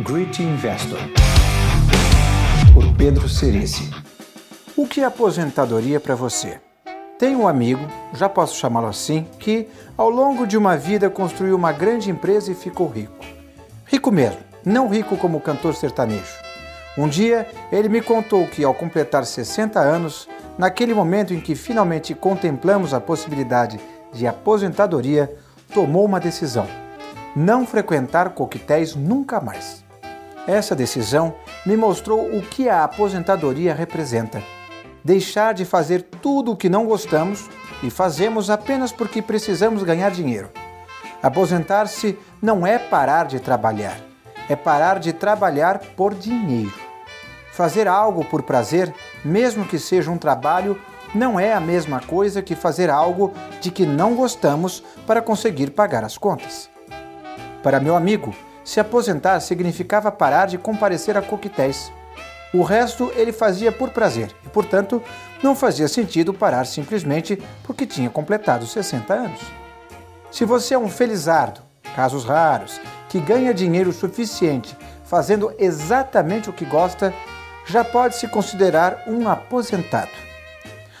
Great Investor, por Pedro Cerici. O que é aposentadoria para você? Tenho um amigo, já posso chamá-lo assim, que ao longo de uma vida construiu uma grande empresa e ficou rico. Rico mesmo, não rico como cantor sertanejo. Um dia ele me contou que ao completar 60 anos, naquele momento em que finalmente contemplamos a possibilidade de aposentadoria, tomou uma decisão: não frequentar coquetéis nunca mais. Essa decisão me mostrou o que a aposentadoria representa. Deixar de fazer tudo o que não gostamos e fazemos apenas porque precisamos ganhar dinheiro. Aposentar-se não é parar de trabalhar, é parar de trabalhar por dinheiro. Fazer algo por prazer, mesmo que seja um trabalho, não é a mesma coisa que fazer algo de que não gostamos para conseguir pagar as contas. Para meu amigo, se aposentar significava parar de comparecer a coquetéis. O resto ele fazia por prazer e, portanto, não fazia sentido parar simplesmente porque tinha completado 60 anos. Se você é um felizardo, casos raros, que ganha dinheiro suficiente fazendo exatamente o que gosta, já pode se considerar um aposentado.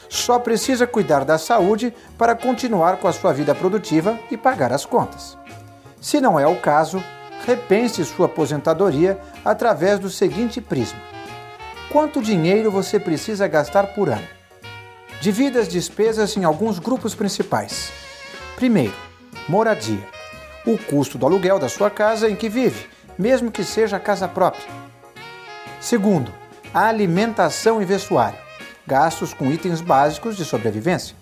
Só precisa cuidar da saúde para continuar com a sua vida produtiva e pagar as contas. Se não é o caso, repense sua aposentadoria através do seguinte prisma: quanto dinheiro você precisa gastar por ano? Divida as despesas em alguns grupos principais. Primeiro, moradia. O custo do aluguel da sua casa em que vive, mesmo que seja casa própria. Segundo, alimentação e vestuário, gastos com itens básicos de sobrevivência.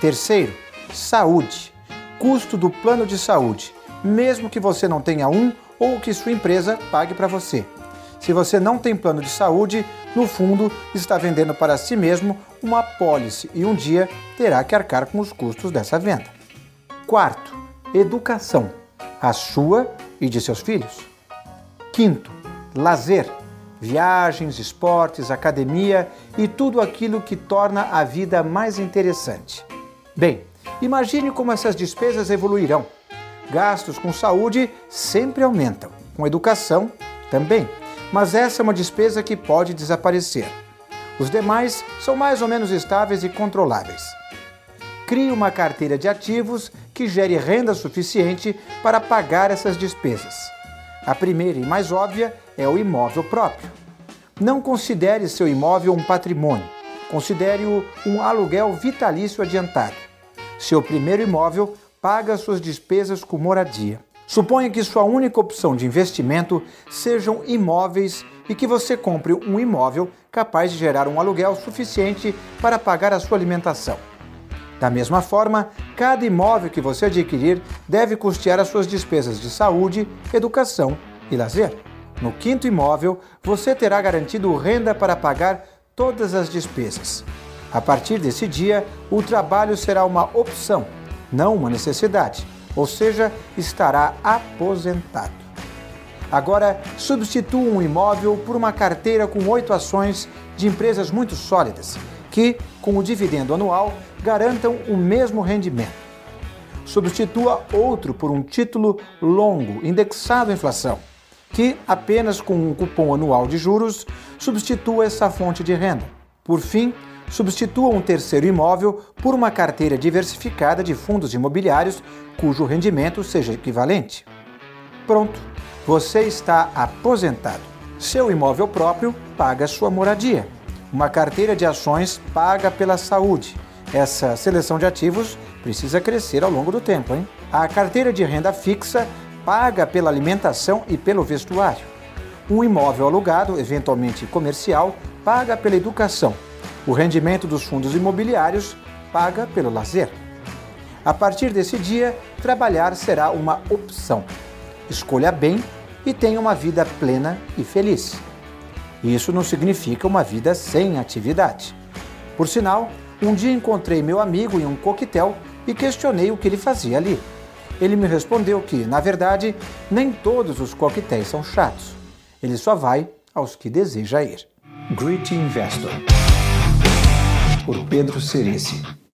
Terceiro, saúde, custo do plano de saúde, mesmo que você não tenha um ou que sua empresa pague para você. Se você não tem plano de saúde, no fundo está vendendo para si mesmo uma apólice e um dia terá que arcar com os custos dessa venda. Quarto, educação, a sua e de seus filhos. Quinto, lazer, viagens, esportes, academia e tudo aquilo que torna a vida mais interessante. Bem, imagine como essas despesas evoluirão gastos com saúde sempre aumentam, com educação também, mas essa é uma despesa que pode desaparecer. Os demais são mais ou menos estáveis e controláveis. Crie uma carteira de ativos que gere renda suficiente para pagar essas despesas. A primeira e mais óbvia é o imóvel próprio. Não considere seu imóvel um patrimônio, considere-o um aluguel vitalício adiantado. Seu primeiro imóvel paga suas despesas com moradia. Suponha que sua única opção de investimento sejam imóveis e que você compre um imóvel capaz de gerar um aluguel suficiente para pagar a sua alimentação. Da mesma forma, cada imóvel que você adquirir deve custear as suas despesas de saúde, educação e lazer. No quinto imóvel, você terá garantido renda para pagar todas as despesas. A partir desse dia, o trabalho será uma opção não uma necessidade, ou seja, estará aposentado. Agora, substitua um imóvel por uma carteira com oito ações de empresas muito sólidas, que, com o dividendo anual, garantam o mesmo rendimento. Substitua outro por um título longo, indexado à inflação, que, apenas com um cupom anual de juros, substitua essa fonte de renda. Por fim, substitua um terceiro imóvel por uma carteira diversificada de fundos imobiliários cujo rendimento seja equivalente. Pronto, você está aposentado. Seu imóvel próprio paga sua moradia. Uma carteira de ações paga pela saúde. Essa seleção de ativos precisa crescer ao longo do tempo, hein? A carteira de renda fixa paga pela alimentação e pelo vestuário. Um imóvel alugado, eventualmente comercial, paga pela educação o rendimento dos fundos imobiliários paga pelo lazer. A partir desse dia, trabalhar será uma opção. Escolha bem e tenha uma vida plena e feliz. Isso não significa uma vida sem atividade. Por sinal, um dia encontrei meu amigo em um coquetel e questionei o que ele fazia ali. Ele me respondeu que, na verdade, nem todos os coquetéis são chatos. Ele só vai aos que deseja ir. Great Investor por Pedro Cerici.